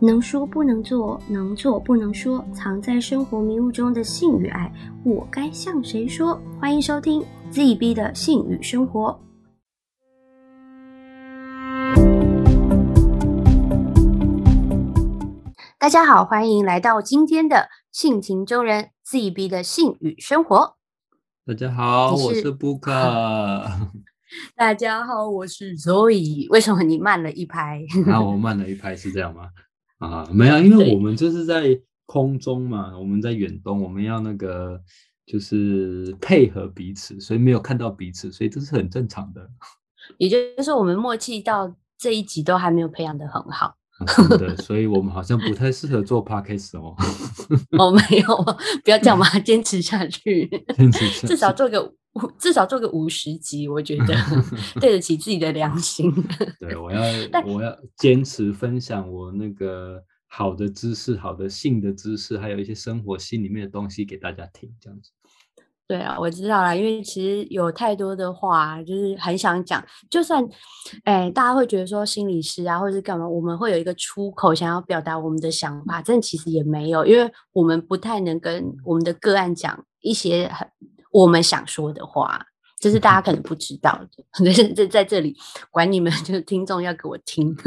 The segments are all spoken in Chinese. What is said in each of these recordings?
能说不能做，能做不能说，藏在生活迷雾中的性与爱，我该向谁说？欢迎收听 ZB 的性与生活。大家好，欢迎来到今天的性情中人 ZB 的性与生活。大家好，我是布克。大家好，我是 Zoe。为什么你慢了一拍？那我慢了一拍是这样吗？啊，没有，因为我们就是在空中嘛，我们在远东，我们要那个就是配合彼此，所以没有看到彼此，所以这是很正常的。也就是我们默契到这一集都还没有培养的很好。啊真的，所以我们好像不太适合做 podcast 哦。哦，没有，不要这样嘛，坚持下去，坚持下至少做个五，至少做个五十集，我觉得 对得起自己的良心。对，我要我要坚持分享我那个好的知识、好的性的知识，还有一些生活心里面的东西给大家听，这样子。对啊，我知道啦，因为其实有太多的话，就是很想讲，就算，哎，大家会觉得说心理师啊，或者是干嘛，我们会有一个出口想要表达我们的想法，但其实也没有，因为我们不太能跟我们的个案讲一些很我们想说的话，这是大家可能不知道的。可是在在这里管你们，就是听众要给我听。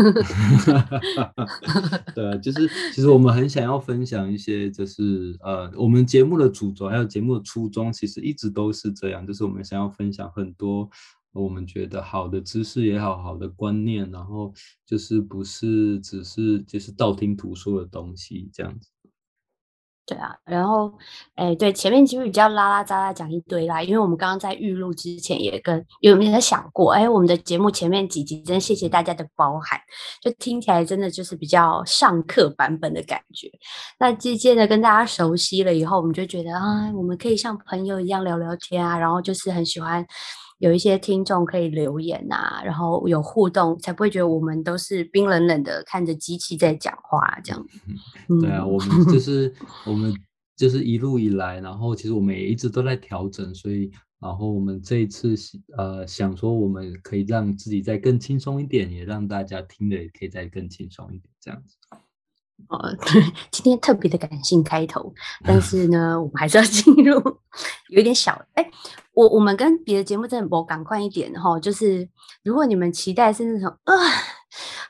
对啊，就是其实我们很想要分享一些，就是呃，我们节目的主轴还有节目的初衷，其实一直都是这样，就是我们想要分享很多我们觉得好的知识也好，好的观念，然后就是不是只是就是道听途说的东西这样子。对啊，然后，哎，对，前面其实比较拉拉杂杂讲一堆啦，因为我们刚刚在预录之前也跟有没有在想过，哎，我们的节目前面几集真谢谢大家的包涵，就听起来真的就是比较上课版本的感觉。那渐渐的跟大家熟悉了以后，我们就觉得啊，我们可以像朋友一样聊聊天啊，然后就是很喜欢有一些听众可以留言啊，然后有互动，才不会觉得我们都是冰冷冷的看着机器在讲话这样。对啊，嗯我们就是我们就是一路以来，然后其实我们也一直都在调整，所以然后我们这一次呃想说我们可以让自己再更轻松一点，也让大家听的也可以再更轻松一点，这样子。哦，对，今天特别的感性开头，但是呢，我们还是要 进入有一点小哎，我我们跟别的节目真的不赶快一点哈，就是如果你们期待是那种啊、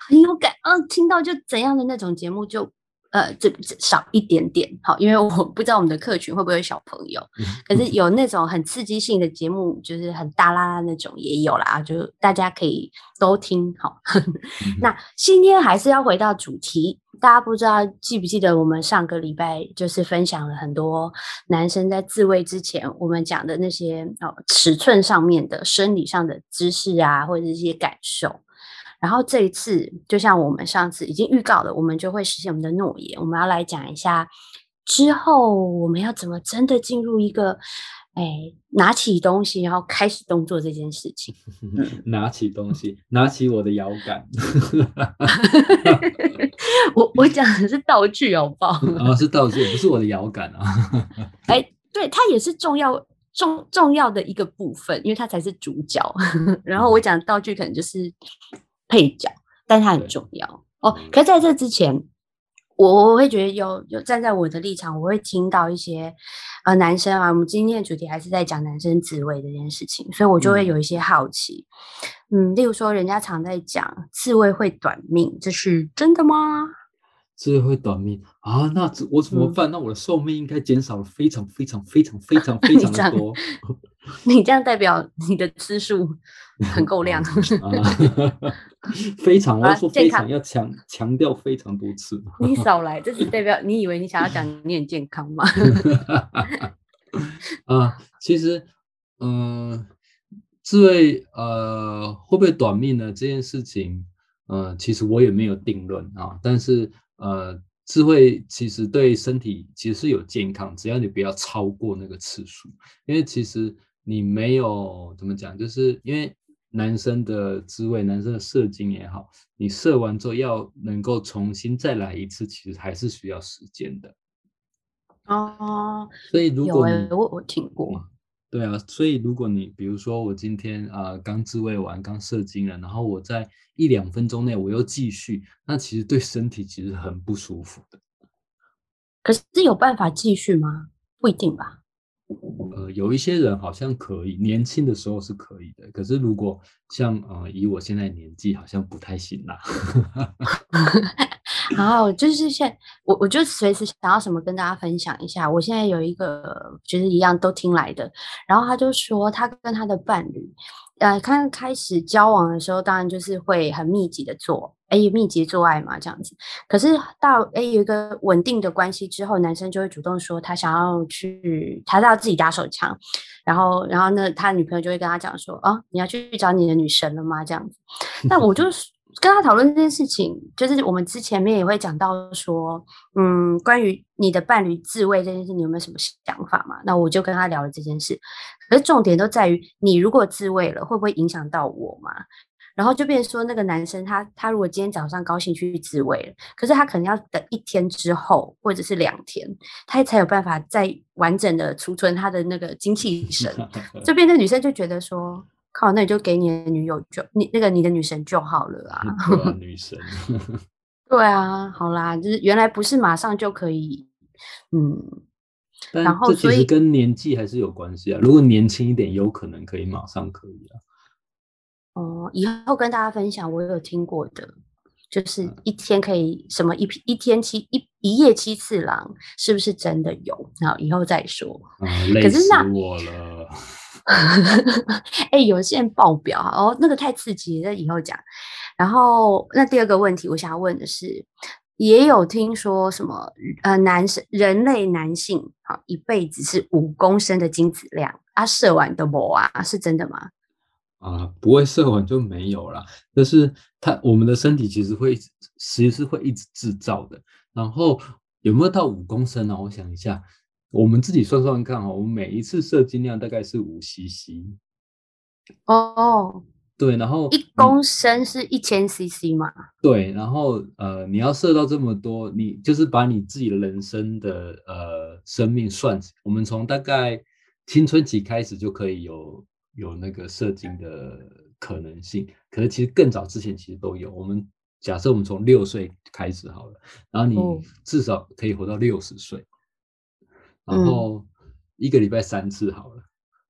很有感啊、听到就怎样的那种节目就。呃，这这少一点点好，因为我不知道我们的客群会不会有小朋友，可是有那种很刺激性的节目，就是很大啦啦那种也有啦，就大家可以都听好。那今天还是要回到主题，大家不知道记不记得我们上个礼拜就是分享了很多男生在自慰之前，我们讲的那些哦尺寸上面的生理上的知识啊，或者是一些感受。然后这一次，就像我们上次已经预告了，我们就会实现我们的诺言。我们要来讲一下之后我们要怎么真的进入一个，哎，拿起东西然后开始动作这件事情。拿起东西，拿起我的摇杆，我我讲的是道具，好不好？啊，是道具，不是我的摇杆啊。哎，对，它也是重要重重要的一个部分，因为它才是主角。然后我讲道具可能就是配角，但它很重要哦。可是在这之前，我我会觉得有有站在我的立场，我会听到一些呃男生啊，我们今天的主题还是在讲男生自慰这件事情，所以我就会嗯有一些好奇。嗯，例如说，人家常在讲自慰会短命，这是真的吗？自慰会短命啊，那我怎么嗯办？那我的寿命应该减少了非常非常非常非常非常的 多。你这样代表你的次数很够量。啊，非常，我说非常，要强强调非常多次。你少来，这只代表你以为你想要讲你很健康吗？啊，其实，嗯、智慧呃会不会短命呢？这件事情，呃，其实我也没有定论啊。但是呃，智慧其实对身体其实是有健康，只要你不要超过那个次数，因为其实你没有怎么讲，就是因为男生的滋味，男生的射精也好，你射完之后要能够重新再来一次，其实还是需要时间的。哦，所以如果你我我听过，对啊，所以如果你比如说我今天啊刚自慰完，刚射精了，然后我在一两分钟内我又继续，那其实对身体其实很不舒服的。可是有办法继续吗？不一定吧。呃，有一些人好像可以，年轻的时候是可以的。可是如果像呃以我现在年纪，好像不太行啦。然后就是现我，我就随时想要什么跟大家分享一下。我现在有一个就是一样都听来的，然后他就说他跟他的伴侣，呃，刚开始交往的时候，当然就是会很密集的做，哎，密集做爱嘛这样子。可是到哎有一个稳定的关系之后，男生就会主动说他想要去，他要自己打手枪，然后然后呢，他女朋友就会跟他讲说，哦，你要去找你的女神了吗？这样子。那我就是。跟他讨论这件事情，就是我们之前面也会讲到说，嗯，关于你的伴侣自慰这件事，你有没有什么想法嘛？那我就跟他聊了这件事，可是重点都在于你如果自慰了，会不会影响到我嘛？然后就变说那个男生他他如果今天早上高兴去自慰了，可是他可能要等一天之后或者是两天，他才有办法再完整的储存他的那个精气神。这边的女生就觉得说。靠，那你就给你的女友就你那个你的女神就好了啊。女神。对啊，好啦，就是原来不是马上就可以，嗯。然后这其实跟年纪还是有关系啊。如果年轻一点，有可能可以马上可以啊。哦，以后跟大家分享，我有听过的，就是一天可以什么一一天七一一夜七次郎，是不是真的有？好，以后再说。累死我了。哎，有些人爆表哦，那个太刺激，那以后讲。然后，那第二个问题，我想要问的是，也有听说什么呃，男生人类男性啊，一辈子是五公升的精子量，啊，射完都没啊，是真的吗？啊，不会射完就没有了，就是他我们的身体其实会其实是会一直制造的。然后有没有到五公升呢？我想一下。我们自己算算看哈，我们每一次射精量大概是五 CC。哦，对，然后一公升是一千 CC 嘛？对，然后呃，你要射到这么多，你就是把你自己的人生的呃生命算，我们从大概青春期开始就可以有有那个射精的可能性，可是其实更早之前其实都有。我们假设我们从六岁开始好了，然后你至少可以活到六十岁。然后一个礼拜三次好了，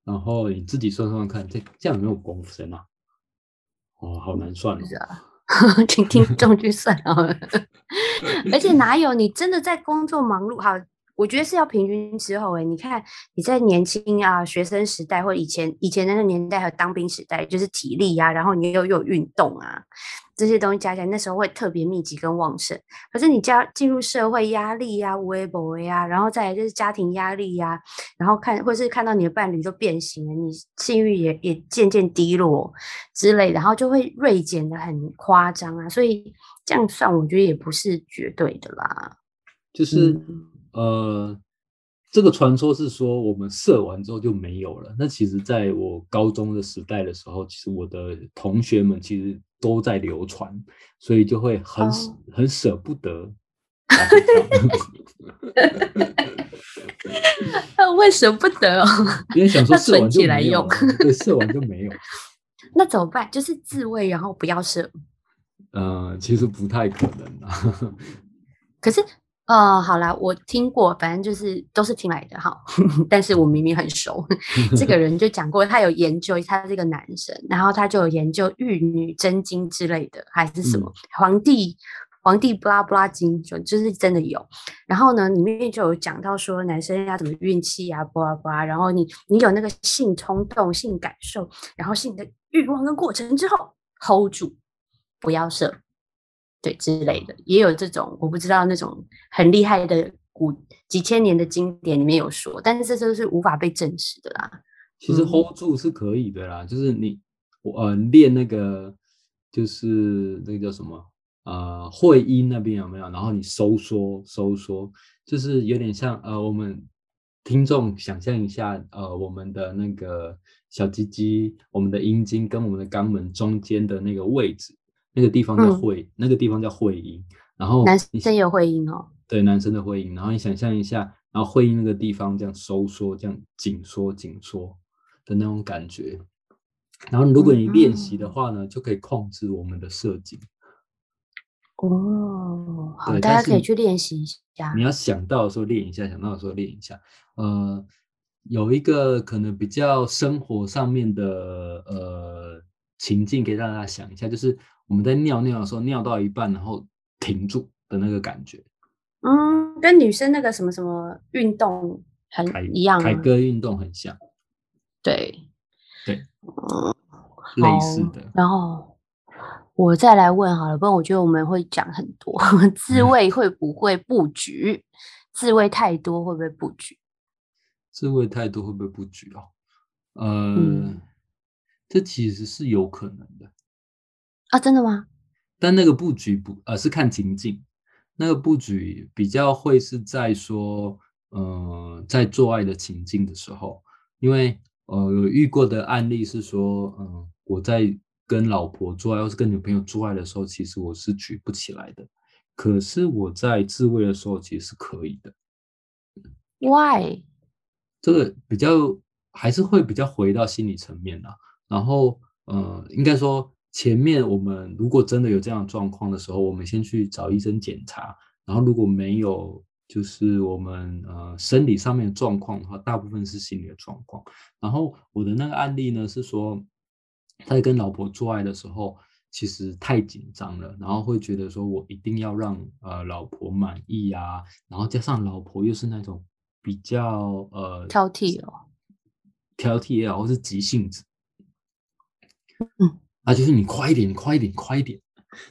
然后你自己算算看，这这样有没有公升啊？哦，好难算哦，请听众去算啊！而且哪有你真的在工作忙碌？好，我觉得是要平均之后哎，你看你在年轻啊学生时代，或以前以前那个年代和当兵时代，就是体力呀，然后你又有运动啊。这些东西加起来，那时候会特别密集跟旺盛。可是你加进入社会压力呀、微博呀，然后再来就是家庭压力呀，然后看或是看到你的伴侣都变形了，你性欲也也渐渐低落之类，然后就会锐减的很夸张啊。所以这样算，我觉得也不是绝对的啦。就是呃。这个传说是说，我们射完之后就没有了。那其实，在我高中的时代的时候，其实我的同学们其实都在流传，所以就会很很舍不得。为舍不得哦，因为想说射完就没有，对，射完就没有。那怎么办？就是自慰，然后不要射。呃，其实不太可能啊。可是。哦，好啦，我听过，反正就是都是听来的哈。但是我明明很熟，这个人就讲过，他有研究，他是一个男生，然后他就有研究玉女真经之类的，还是什么皇帝皇帝布拉布拉经，就就是真的有。然后呢，里面就有讲到说，男生要怎么运气啊，布拉布拉。然后你你有那个性冲动、性感受，然后性的欲望跟过程之后，hold 住，不要射。对之类的，也有这种我不知道那种很厉害的古几千年的经典里面有说，但是这都是无法被证实的啦。其实 hold 住是可以的啦，就是你我呃练那个就是那个叫什么呃会阴那边有没有？然后你收缩收缩，就是有点像呃我们听众想象一下呃我们的那个小鸡鸡，我们的阴茎跟我们的肛门中间的那个位置。那个地方叫会，那个地方叫会阴，然后男生有会阴哦。对，男生的会阴，然后你想象一下，然后会阴那个地方这样收缩，这样紧缩紧缩，的那种感觉。然后如果你练习的话呢，就可以控制我们的射精。哦，好，大家可以去练习一下。你要想到的时候练一下，想到的时候练一下。呃，有一个可能比较生活上面的呃情境，可以让大家想一下，就是我们在尿尿的时候，尿到一半然后停住的那个感觉。嗯，跟女生那个什么什么运动很一样，凯歌运动很像。对，对，嗯，类似的。然后。我再来问好了，不然我觉得我们会讲很多。自慰会不会布局？自慰太多会不会布局？自慰太多会不会布局哦？呃，这其实是有可能的啊，真的吗？但那个布局不，呃，是看情境。那个布局比较会是在说，呃，在做爱的情境的时候，因为呃，有遇过的案例是说，嗯，我在。跟老婆做爱，或是跟女朋友做爱的时候，其实我是举不起来的。可是我在自慰的时候，其实是可以的。Why？这个比较还是会比较回到心理层面啊。然后，呃，应该说前面我们如果真的有这样状况的时候，我们先去找医生检查。然后如果没有，就是我们呃生理上面的状况的话，大部分是心理的状况。然后我的那个案例呢是说。他在跟老婆做爱的时候，其实太紧张了，然后会觉得说我一定要让呃老婆满意啊，然后加上老婆又是那种比较呃挑剔哦，挑剔也好，或是急性子，嗯，啊，就是你快一点，快一点，快一点，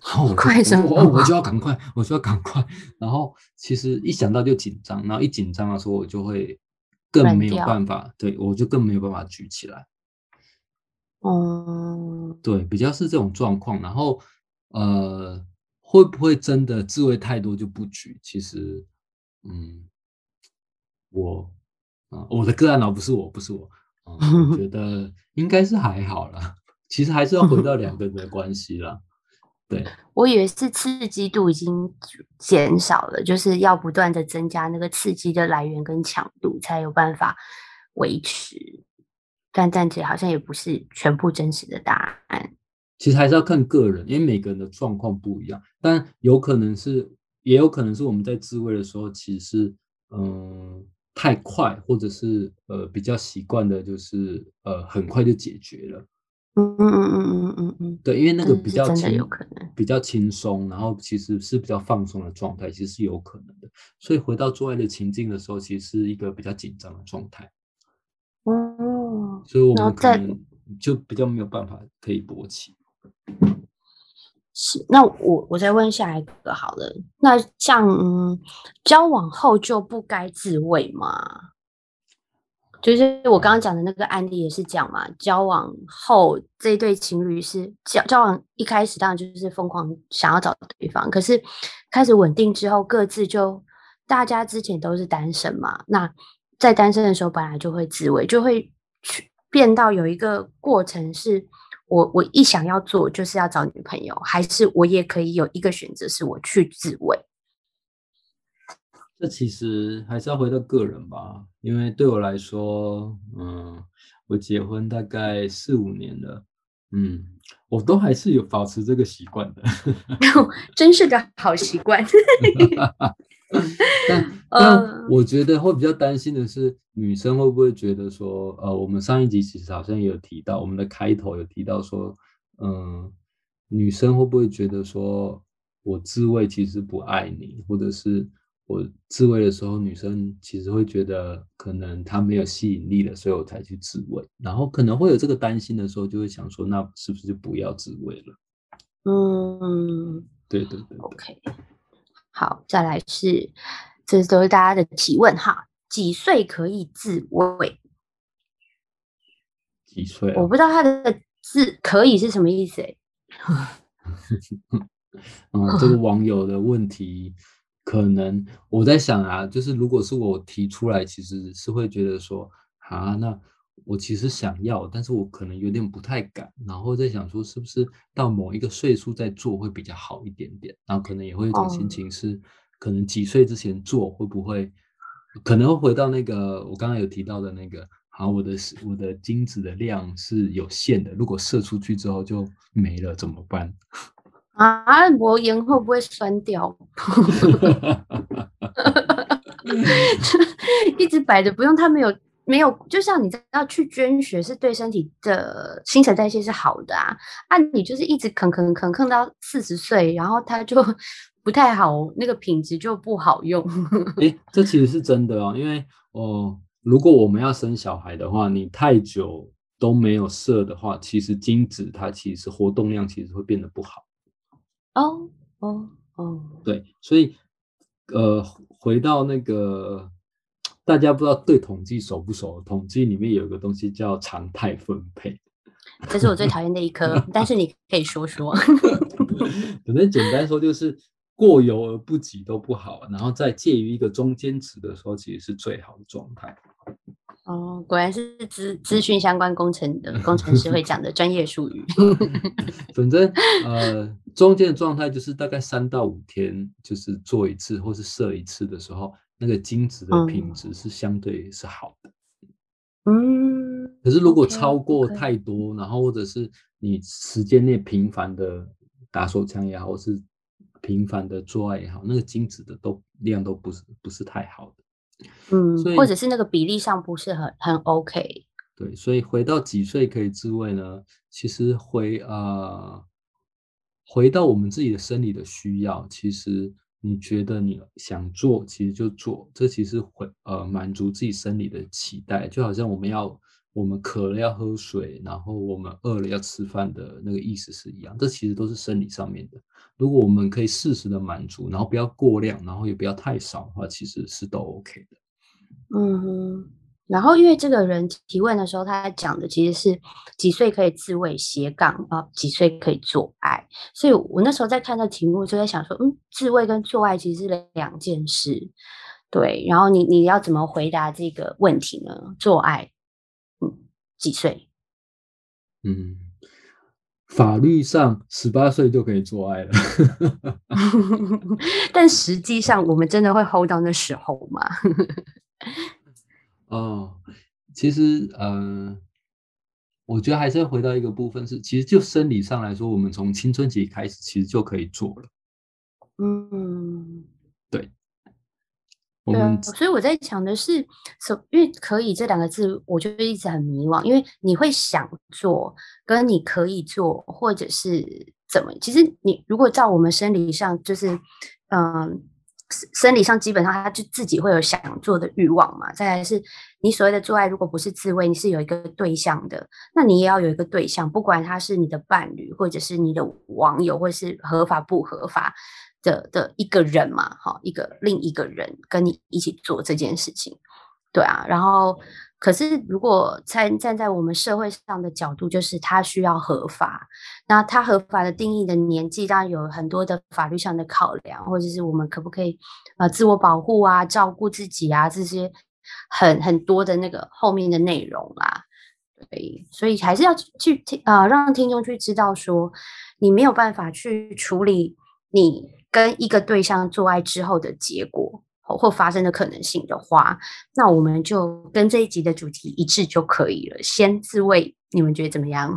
然后快什么？我就要赶快，我就要赶快，然后其实一想到就紧张，然后一紧张的时候，我就会更没有办法，对我就更没有办法举起来。哦，对，比较是这种状况，然后呃，会不会真的自慰太多就不举？其实，嗯，我啊，我的个案哦，不是我，不是我，我觉得应该是还好了。其实还是要回到两 个人的关系啦。对，我以为是刺激度已经减少了，就是要不断的增加那个刺激的来源跟强度，才有办法维持。但暂且好像也不是全部真实的答案。其实还是要看个人，因为每个人的状况不一样。但有可能是，也有可能是我们在自慰的时候，其实是嗯太快，或者是呃比较习惯的，就是呃很快就解决了。嗯嗯嗯嗯嗯嗯嗯。对，因为那个比较轻，有可能比较轻松，然后其实是比较放松的状态，其实是有可能的。所以回到做爱的情境的时候，其实是一个比较紧张的状态。哦，所以我们可能就比较没有办法可以勃起。是，那我我再问下一个好了。那像交往后就不该自慰吗？就是我刚刚讲的那个案例也是讲嘛，交往后这对情侣是交交往一开始当然就是疯狂想要找对方，可是开始稳定之后各自就大家之前都是单身嘛，那。在单身的时候，本来就会自慰，就会去变到有一个过程，是我我一想要做，就是要找女朋友，还是我也可以有一个选择，是我去自慰。这其实还是要回到个人吧，因为对我来说，嗯，我结婚大概四五年了，嗯，我都还是有保持这个习惯的，真是个好习惯。但 但我觉得会比较担心的是，女生会不会觉得说，呃，我们上一集其实好像也有提到，我们的开头有提到说，嗯，女生会不会觉得说我自慰其实不爱你，或者是我自慰的时候，女生其实会觉得可能她没有吸引力了，所以我才去自慰，然后可能会有这个担心的时候，就会想说，那是不是就不要自慰了？嗯，对对对，OK。好，再来是，这都是大家的提问哈。几岁可以自慰？几岁？我不知道他的自可以是什么意思哎。嗯，这个网友的问题，可能我在想啊，就是如果是我提出来，其实是会觉得说，啊，那我其实想要，但是我可能有点不太敢，然后在想说，是不是到某一个岁数再做会比较好一点点？然后可能也会有一种心情是，可能几岁之前做会不会，可能会回到那个我刚刚有提到的那个。好，我的我的精子的量是有限的，如果射出去之后就没了，怎么办？啊，我盐会不会酸掉？一直摆着不用，它没有没有，就像你要去捐血是对身体的新陈代谢是好的啊，啊，你就是一直啃啃啃啃到四十岁，然后它就不太好，那个品质就不好用。哎，这其实是真的哦，因为哦。如果我们要生小孩的话，你太久都没有射的话，其实精子它其实活动量其实会变得不好。哦哦哦，对，所以呃，回到那个大家不知道对统计熟不熟？统计里面有一个东西叫常态分配，这是我最讨厌的一科，但是你可以说说。反正简单说就是。过犹而不及都不好，然后在介于一个中间值的时候，其实是最好的状态。哦，果然是资资讯相关工程的工程师会讲的专业术语。反正呃，中间的状态就是大概三到五天，就是做一次或是射一次的时候，那个精子的品质是相对是好的。嗯。可是如果超过太多，然后或者是你时间内频繁的打手枪也好，或是频繁的做爱也好，那个精子的都量都不是不是太好的，嗯，或者是那个比例上不是很很 OK。对，所以回到几岁可以自慰呢？其实回呃，回到我们自己的生理的需要，其实你觉得你想做，其实就做，这其实回呃满足自己生理的期待，就好像我们要。我们渴了要喝水，然后我们饿了要吃饭的那个意思是一样，这其实都是生理上面的。如果我们可以适时的满足，然后不要过量，然后也不要太少的话，其实是都 OK 的。嗯，然后因为这个人提问的时候，他讲的其实是几岁可以自慰斜杠啊，几岁可以做爱，所以我那时候在看这题目就在想说，嗯，自慰跟做爱其实是两件事，对。然后你你要怎么回答这个问题呢？做爱？几岁？嗯，法律上十八岁就可以做爱了，但实际上我们真的会 hold 到那时候吗？哦，其实，呃，我觉得还是要回到一个部分，是其实就生理上来说，我们从青春期开始其实就可以做了。嗯，对。对，所以我在想的是，因为可以这两个字，我就一直很迷惘。因为你会想做，跟你可以做，或者是怎么？其实你如果照我们生理上，就是嗯，生理上基本上他就自己会有想做的欲望嘛。再来是你所谓的做爱，如果不是自慰，你是有一个对象的，那你也要有一个对象，不管他是你的伴侣，或者是你的网友，或是合法不合法。的的一个人嘛，哈，一个另一个人跟你一起做这件事情，对啊。然后，可是如果站站在我们社会上的角度，就是他需要合法。那他合法的定义的年纪，当然有很多的法律上的考量，或者是我们可不可以呃自我保护啊、照顾自己啊这些很很多的那个后面的内容啦。对，所以还是要去听啊，让听众去知道说，你没有办法去处理你。跟一个对象做爱之后的结果或发生的可能性的话，那我们就跟这一集的主题一致就可以了。先自慰，你们觉得怎么样？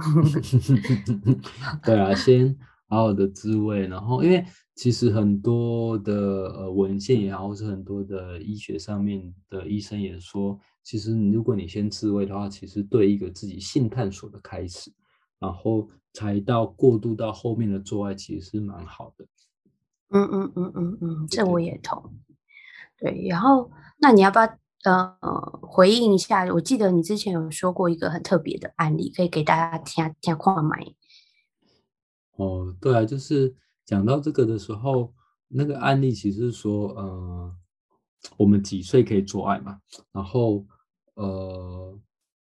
对啊，先好好的自慰，然后因为其实很多的呃文献也好，或是很多的医学上面的医生也说，其实如果你先自慰的话，其实对一个自己性探索的开始，然后才到过渡到后面的做爱，其实是蛮好的。嗯嗯嗯嗯嗯，这我也同。对，然后那你要不要呃回应一下？我记得你之前有说过一个很特别的案例，可以给大家听听看吗？哦，对啊，就是讲到这个的时候，那个案例其实是说，呃，我们几岁可以做爱嘛？然后呃，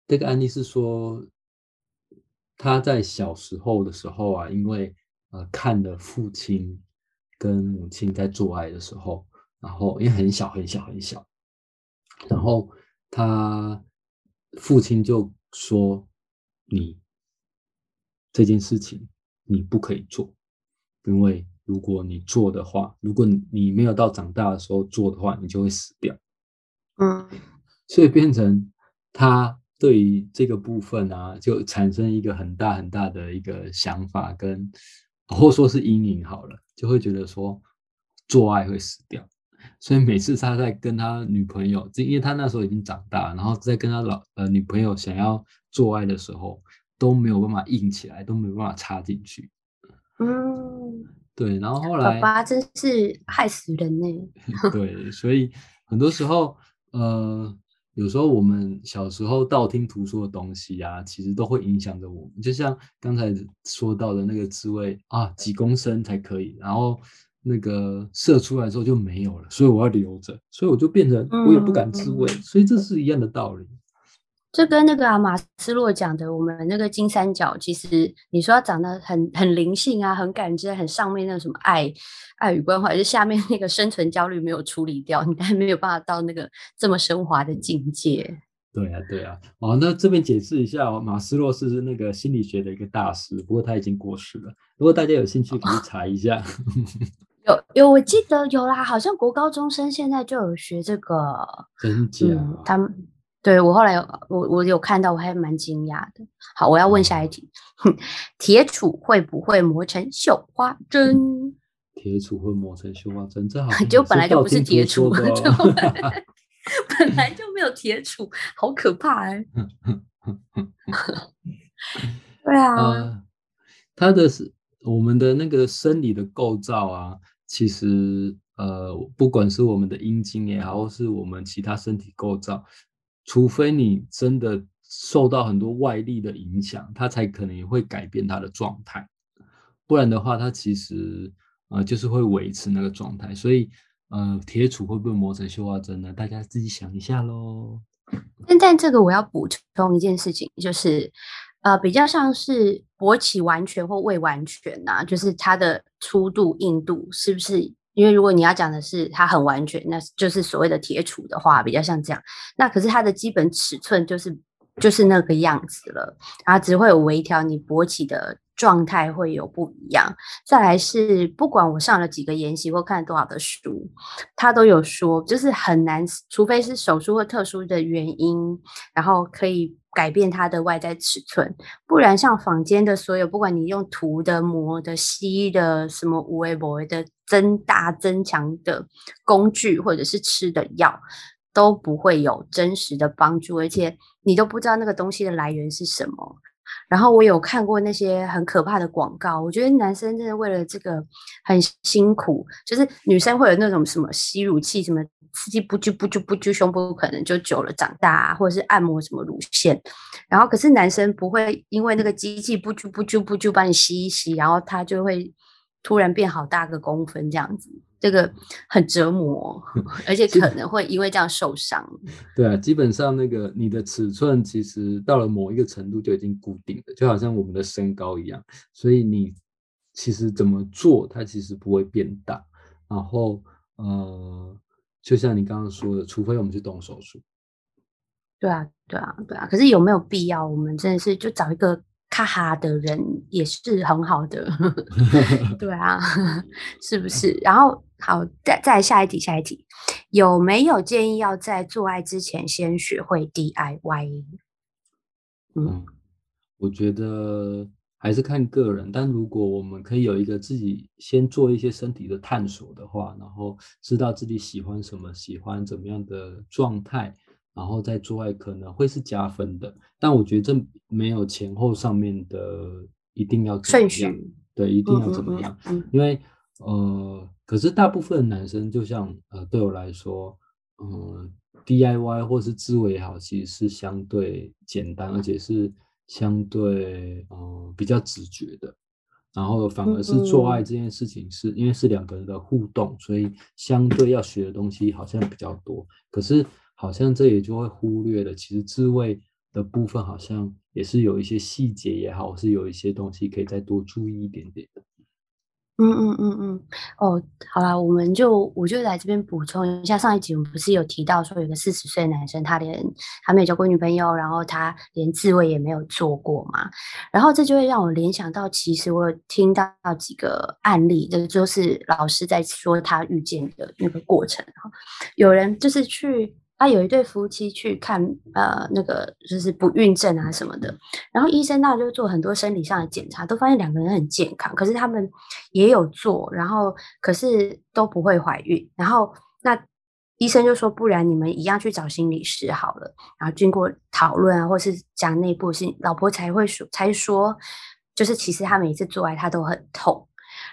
这个案例是说他在小时候的时候啊，因为呃看了父亲。跟母亲在做爱的时候，然后因为很小很小很小，然后他父亲就说：“你这件事情你不可以做，因为如果你做的话，如果你没有到长大的时候做的话，你就会死掉。”嗯，所以变成他对于这个部分啊，就产生一个很大很大的一个想法，跟或说是阴影好了，就会觉得说做爱会死掉。所以每次他在跟他女朋友，因为他那时候已经长大，然后在跟他老呃女朋友想要做爱的时候，都没有办法硬起来，都没有办法插进去。嗯，对。然后后来，爸爸真是害死人呢。对，所以很多时候，呃，有时候我们小时候道听途说的东西啊，其实都会影响着我们。就像刚才说到的那个滋味啊，几公升才可以，然后。那个射出来之后就没有了，所以我要留着，所以我就变成我也不敢自慰，所以这是一样的道理。这跟那个马斯洛讲的，我们那个金三角，其实你说长得很很灵性啊，很感知，很上面那什么爱爱与关怀，就下面那个生存焦虑没有处理掉，你还没有办法到那个这么升华的境界。对啊，对啊。哦，那这边解释一下哦，马斯洛是那个心理学的一个大师，不过他已经过世了。如果大家有兴趣，可以 查一下。有有，我记得有啦，好像国高中生现在就有学这个，真假？他们对我后来我我有看到，我还蛮惊讶的。好，我要问下一题：铁杵会不会磨成绣花针？铁杵会磨成绣花针？这好像 就本来就不是铁杵，本来就没有铁杵，好可怕哎！对啊，它的是我们的那个生理的构造啊。其实，呃，不管是我们的阴茎也好，或是我们其他身体构造，除非你真的受到很多外力的影响，它才可能会改变它的状态。不然的话，它其实，呃，就是会维持那个状态。所以，呃，铁杵会不会磨成绣花针呢？大家自己想一下喽。但在这个我要补充一件事情，就是。呃，比较像是勃起完全或未完全呐，就是它的粗度、硬度是不是？因为如果你要讲的是它很完全，那就是所谓的铁杵的话，比较像这样。那可是它的基本尺寸就是就是那个样子了，它只会有微调，你勃起的状态会有不一样。再来是，不管我上了几个研习或看了多少的书，他都有说，就是很难，除非是手术或特殊的原因，然后可以。改变它的外在尺寸，不然像坊间的所有，不管你用涂的、磨的、吸的，什么无微博的增大、增强的工具，或者是吃的药，都不会有真实的帮助，而且你都不知道那个东西的来源是什么。然后我有看过那些很可怕的广告，我觉得男生真的为了这个很辛苦，就是女生会有那种什么吸乳器，什么刺激不就不就不就胸部可能就久了长大，啊或者是按摩什么乳腺，然后可是男生不会因为那个机器不就不就不就把你吸一吸，然后他就会突然变好大个公分这样子。这个很折磨，而且可能会因为这样受伤。对啊，基本上那个你的尺寸其实到了某一个程度就已经固定了，就好像我们的身高一样，所以你其实怎么做它其实不会变大。然后呃，就像你刚刚说的，除非我们去动手术。对啊，对啊，对啊。可是有没有必要？我们真的是就找一个。咔哈的人也是很好的，对啊，是不是？然后好，再再下一题，下一题，有没有建议要在做爱之前先学会 DIY？嗯，我觉得还是看个人，但如果我们可以有一个自己先做一些身体的探索的话，然后知道自己喜欢什么，喜欢怎么样的状态。然后再做爱可能会是加分的，但我觉得这没有前后上面的一定要顺序，对，一定要怎么样？因为呃，可是大部分男生就像呃，对我来说，嗯，DIY 或是自慰也好，其实是相对简单，而且是相对嗯比较直觉的。然后反而是做爱这件事情，是因为是两个人的互动，所以相对要学的东西好像比较多。可是。好像这也就会忽略了，其实自慰的部分好像也是有一些细节也好，是有一些东西可以再多注意一点点的。嗯嗯嗯嗯，哦，好了，我们就我就来这边补充一下，上一集我们不是有提到说有个四十岁男生，他连他没有交过女朋友，然后他连自慰也没有做过嘛，然后这就会让我联想到，其实我有听到几个案例，这就是老师在说他遇见的那个过程哈，有人就是去。他有一对夫妻去看呃那个就是不孕症啊什么的，然后医生那就做很多生理上的检查，都发现两个人很健康，可是他们也有做，然后可是都不会怀孕，然后那医生就说，不然你们一样去找心理师好了，然后经过讨论啊，或是讲内部是老婆才会说才说，就是其实他每次做爱他都很痛，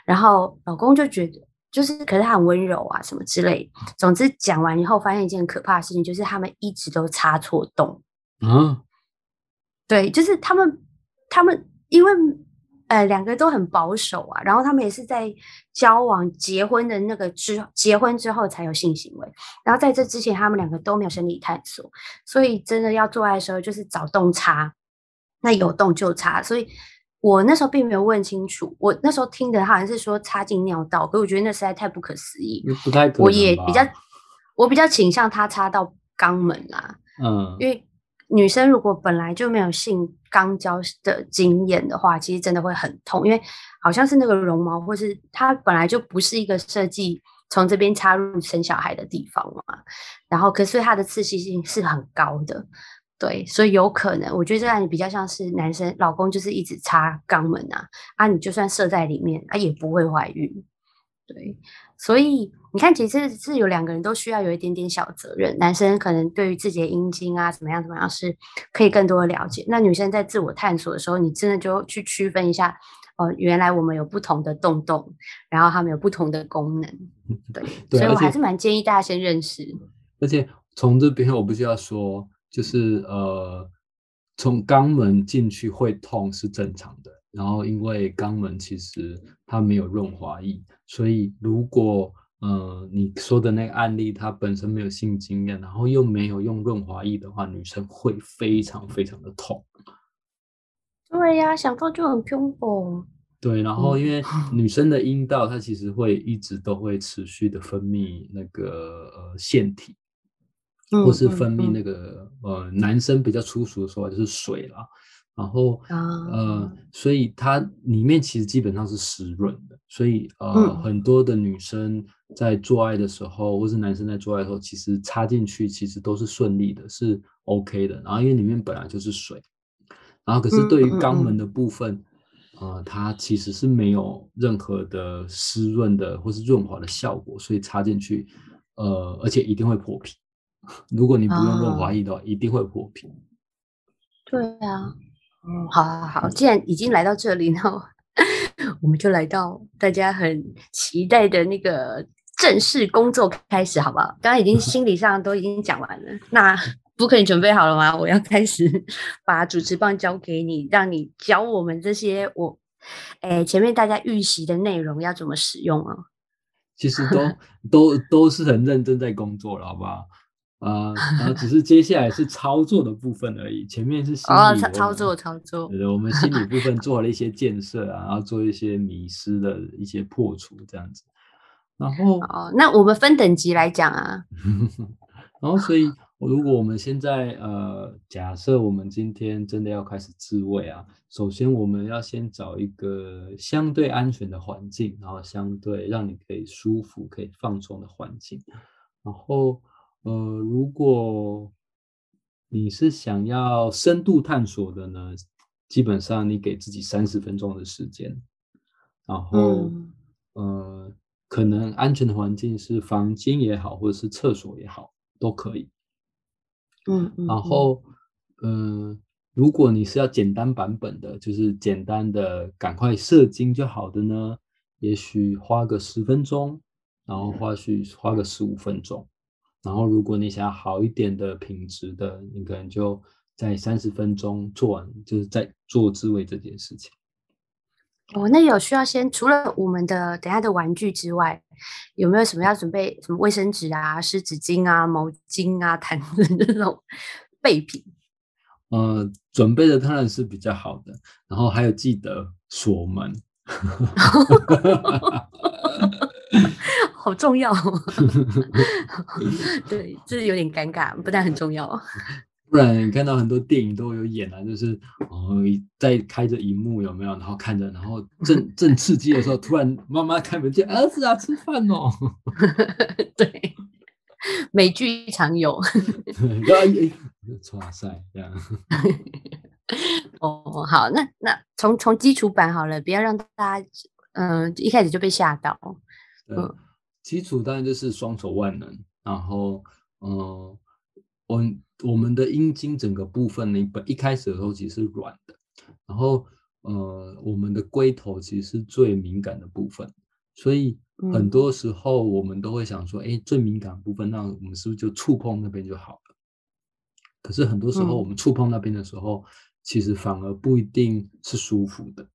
然后老公就觉得。就是，可是他很温柔啊，什么之类。总之讲完以后，发现一件可怕的事情，就是他们一直都插错洞。嗯，对，就是他们，他们因为呃两个都很保守啊，然后他们也是在交往、结婚的那个之结婚之后才有性行为，然后在这之前，他们两个都没有生理探索，所以真的要做爱的时候，就是找洞插，那有洞就插，所以。我那时候并没有问清楚，我那时候听的好像是说插进尿道，可我觉得那实在太不可思议，不太可能。我也比较，我比较倾向他插到肛门啦，嗯，因为女生如果本来就没有性肛交的经验的话，其实真的会很痛，因为好像是那个绒毛，或是它本来就不是一个设计从这边插入生小孩的地方嘛，然后可是它的刺激性是很高的。对，所以有可能，我觉得这案比较像是男生老公就是一直插肛门啊，啊，你就算射在里面，啊，也不会怀孕。对，所以你看，其实是有两个人都需要有一点点小责任。男生可能对于自己的阴茎啊，怎么样怎么样，是可以更多的了解。那女生在自我探索的时候，你真的就去区分一下，哦，原来我们有不同的洞洞，然后他们有不同的功能。对，所以我还是蛮建议大家先认识。而且从这边，我不是要说。就是呃，从肛门进去会痛是正常的。然后因为肛门其实它没有润滑液，所以如果呃你说的那个案例，它本身没有性经验，然后又没有用润滑液的话，女生会非常非常的痛。对呀，想到就很痛哦。对，然后因为女生的阴道它其实会一直都会持续的分泌那个呃腺体。或是分泌那个呃，男生比较粗俗的说法就是水啦，然后呃，所以它里面其实基本上是湿润的，所以呃，很多的女生在做爱的时候，或是男生在做爱的时候，其实插进去其实都是顺利的，是 OK 的。然后因为里面本来就是水，然后可是对于肛门的部分，呃，它其实是没有任何的湿润的或是润滑的效果，所以插进去，呃，而且一定会破皮。如果你不用润滑液的话，一定会破皮。对啊，嗯，好，好，好，既然已经来到这里，那我们就来到大家很期待的那个正式工作开始，好不好？刚刚已经心理上都已经讲完了，那 不可你准备好了吗？我要开始 把主持棒交给你，让你教我们这些我，哎，前面大家预习的内容要怎么使用啊？其实都都都是很认真在工作了，好不好？啊，然后只是接下来是操作的部分而已，前面是心理操作操作。对，我们心理部分 做了一些建设啊，然后做一些迷失的一些破除这样子。然后哦，那我们分等级来讲啊。然后，所以如果我们现在呃，假设我们今天真的要开始自慰啊，首先我们要先找一个相对安全的环境，然后相对让你可以舒服、可以放松的环境，然后。呃，如果你是想要深度探索的呢，基本上你给自己三十分钟的时间，然后呃，可能安全的环境是房间也好，或者是厕所也好，都可以。嗯嗯。然后，嗯，如果你是要简单版本的，就是简单的赶快射精就好的呢，也许花个十分钟，然后或许花个十五分钟。然后，如果你想要好一点的品质的，你可能就在三十分钟做完，就是在做自慰这件事情。哦，那有需要先除了我们的等下的玩具之外，有没有什么要准备？什么卫生纸啊、湿纸巾啊、毛巾啊、毯子这种 备品？呃，准备的当然是比较好的。然后还有记得锁门。好重要，对，就是有点尴尬，不但很重要。不然你看到很多电影都有演啊，就是哦，在开着荧幕有没有？然后看着，然后正正刺激的时候，突然妈妈开门见儿子啊，吃饭哦。对，美剧常有。哇塞，这样。哦，好，那那从从基础版好了，不要让大家嗯一开始就被吓到。嗯，基础当然就是双手万能，然后嗯，我我们的阴茎整个部分呢，本一开始的时候其实是软的，然后呃，我们的龟头其实是最敏感的部分，所以很多时候我们都会想说，哎，最敏感部分，那我们是不是就触碰那边就好了？可是很多时候我们触碰那边的时候，其实反而不一定是舒服的。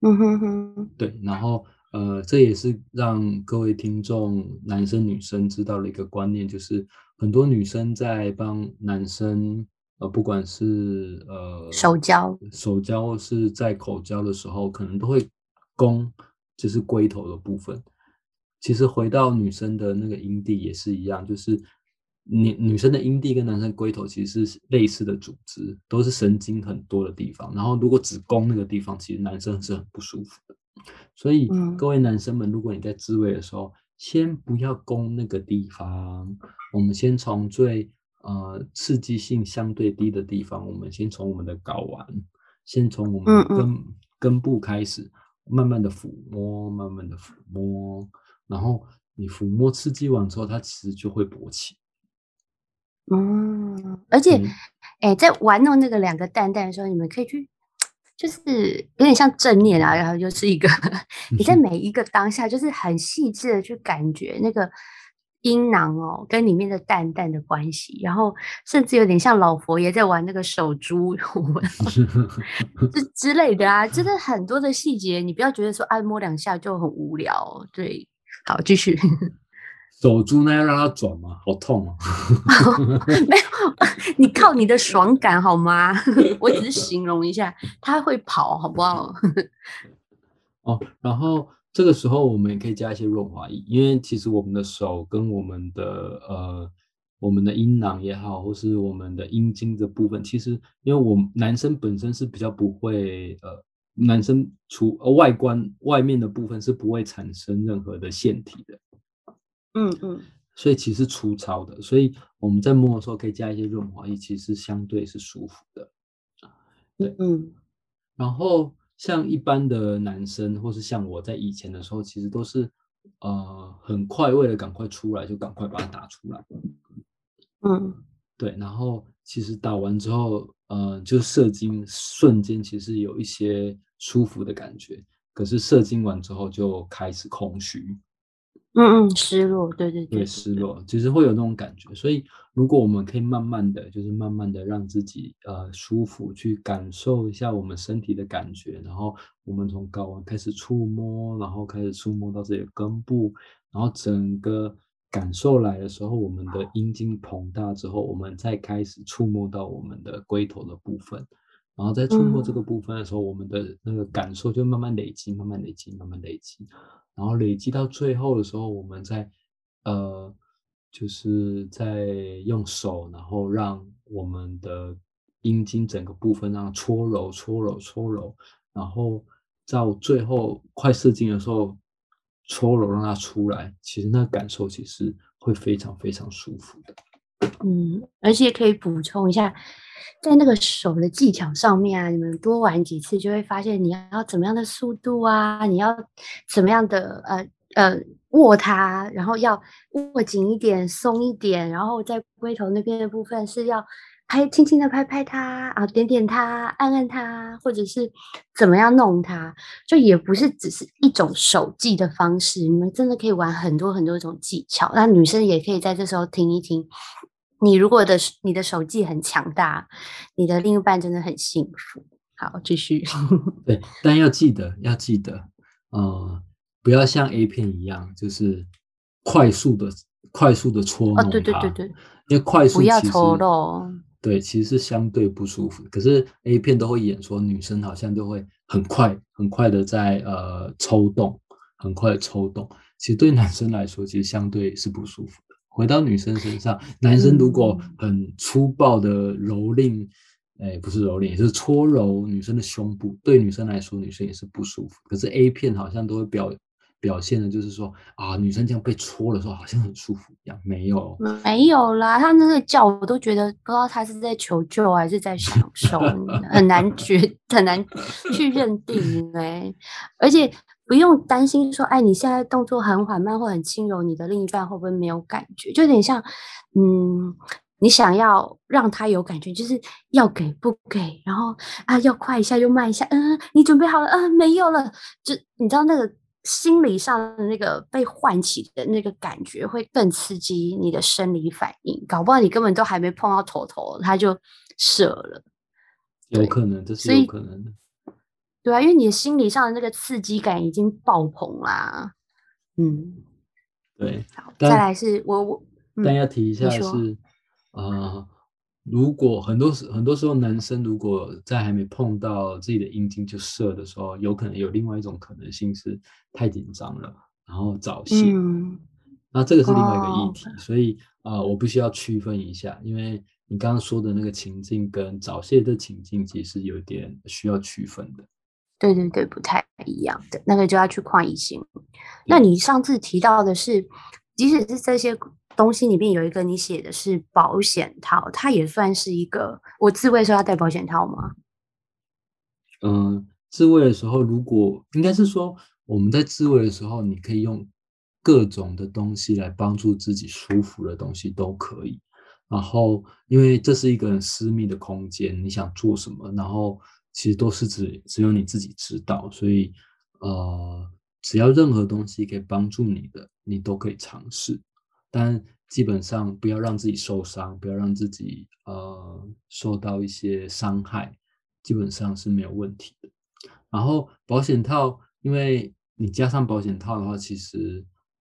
嗯哼哼，对，然后。呃，这也是让各位听众，男生女生知道了一个观念，就是很多女生在帮男生，呃，不管是呃手交、手交或是在口交的时候，可能都会攻，就是龟头的部分。其实回到女生的那个阴蒂也是一样，就是女女生的阴蒂跟男生龟头其实是类似的组织，都是神经很多的地方。然后如果只攻那个地方，其实男生是很不舒服的。所以，各位男生们，如果你在自慰的时候，先不要攻那个地方，我们先从最呃刺激性相对低的地方，我们先从我们的睾丸，先从我们根根部开始，慢慢的抚摸，慢慢的抚摸，然后你抚摸刺激完之后，它其实就会勃起。嗯，而且，哎，在玩弄那个两个蛋蛋的时候，你们可以去。就是有点像正念啊，然后就是一个 你在每一个当下，就是很细致的去感觉那个阴囊哦跟里面的蛋蛋的关系，然后甚至有点像老佛爷在玩那个手珠，这之类的啊，真的很多的细节，你不要觉得说按摩两下就很无聊。对，好，继续。手珠那要让它转吗？好痛啊！没有，你靠你的爽感好吗？我只是形容一下，它会跑，好不好？哦，然后这个时候我们也可以加一些润滑液，因为其实我们的手跟我们的呃我们的阴囊也好，或是我们的阴茎的部分，其实因为我们男生本身是比较不会呃，男生除呃外观外面的部分是不会产生任何的腺体的。嗯嗯，所以其实粗糙的，所以我们在摸的时候可以加一些润滑液，其实相对是舒服的。对，嗯。然后像一般的男生，或是像我在以前的时候，其实都是呃很快，为了赶快出来，就赶快把它打出来。嗯，对。然后其实打完之后，呃，就射精瞬间其实有一些舒服的感觉，可是射精完之后就开始空虚。嗯嗯，失落，对对对，失落，其实会有那种感觉。所以，如果我们可以慢慢的就是慢慢的让自己呃舒服，去感受一下我们身体的感觉，然后我们从睾丸开始触摸，然后开始触摸到自己的根部，然后整个感受来的时候，我们的阴茎膨大之后，我们再开始触摸到我们的龟头的部分，然后在触摸这个部分的时候，我们的那个感受就慢慢累积，慢慢累积，慢慢累积。然后累积到最后的时候，我们在，呃，就是在用手，然后让我们的阴茎整个部分让搓揉、搓揉、搓揉，然后到最后快射精的时候，搓揉让它出来，其实那感受其实会非常非常舒服的。嗯，而且可以补充一下，在那个手的技巧上面啊，你们多玩几次就会发现，你要怎么样的速度啊，你要怎么样的呃呃握它，然后要握紧一点、松一点，然后在龟头那边的部分是要拍轻轻的拍拍它啊，点点它，按按它，或者是怎么样弄它，就也不是只是一种手技的方式，你们真的可以玩很多很多种技巧。那女生也可以在这时候听一听。你如果的你的手技很强大，你的另一半真的很幸福。好，继续。对，但要记得，要记得，呃，不要像 A 片一样，就是快速的、快速的搓弄它。对对对对，因为快速不要搓弄。对，其实是相对不舒服。可是 A 片都会演说，女生好像都会很快、很快的在呃抽动，很快的抽动。其实对男生来说，其实相对是不舒服。回到女生身上，男生如果很粗暴的蹂躏，哎，不是蹂躏，是搓揉女生的胸部，对女生来说，女生也是不舒服。可是 A 片好像都会表表现的就是说啊，女生这样被搓的时候好像很舒服一样，没有，没有啦，他那个叫我都觉得不知道他是在求救还是在享受，很难觉 很难去认定哎，而且不用担心说，哎，你现在动作很缓慢或很轻柔，你的另一半会不会没有感觉？就有点像，嗯。你想要让他有感觉，就是要给不给，然后啊要快一下又慢一下，嗯，你准备好了，嗯，没有了，就你知道那个心理上的那个被唤起的那个感觉，会更刺激你的生理反应，搞不好你根本都还没碰到头头，他就射了，有可能，这是有可能的，对啊，因为你的心理上的那个刺激感已经爆棚啦，嗯，对，好，再来是我我，但要提一下是。呃，如果很多时很多时候，男生如果在还没碰到自己的阴茎就射的时候，有可能有另外一种可能性是太紧张了，然后早泄。嗯，那这个是另外一个议题，所以啊，我必须要区分一下，因为你刚刚说的那个情境跟早泄的情境其实有点需要区分的。对对对，不太一样的那个就要去看医生。那你上次提到的是，即使是这些。东西里面有一个，你写的是保险套，它也算是一个。我自慰的时候要戴保险套吗？嗯，自慰的时候，如果应该是说我们在自慰的时候，你可以用各种的东西来帮助自己舒服的东西都可以。然后，因为这是一个很私密的空间，你想做什么，然后其实都是只只有你自己知道，所以呃，只要任何东西可以帮助你的，你都可以尝试。但基本上不要让自己受伤，不要让自己呃受到一些伤害，基本上是没有问题的。然后保险套，因为你加上保险套的话，其实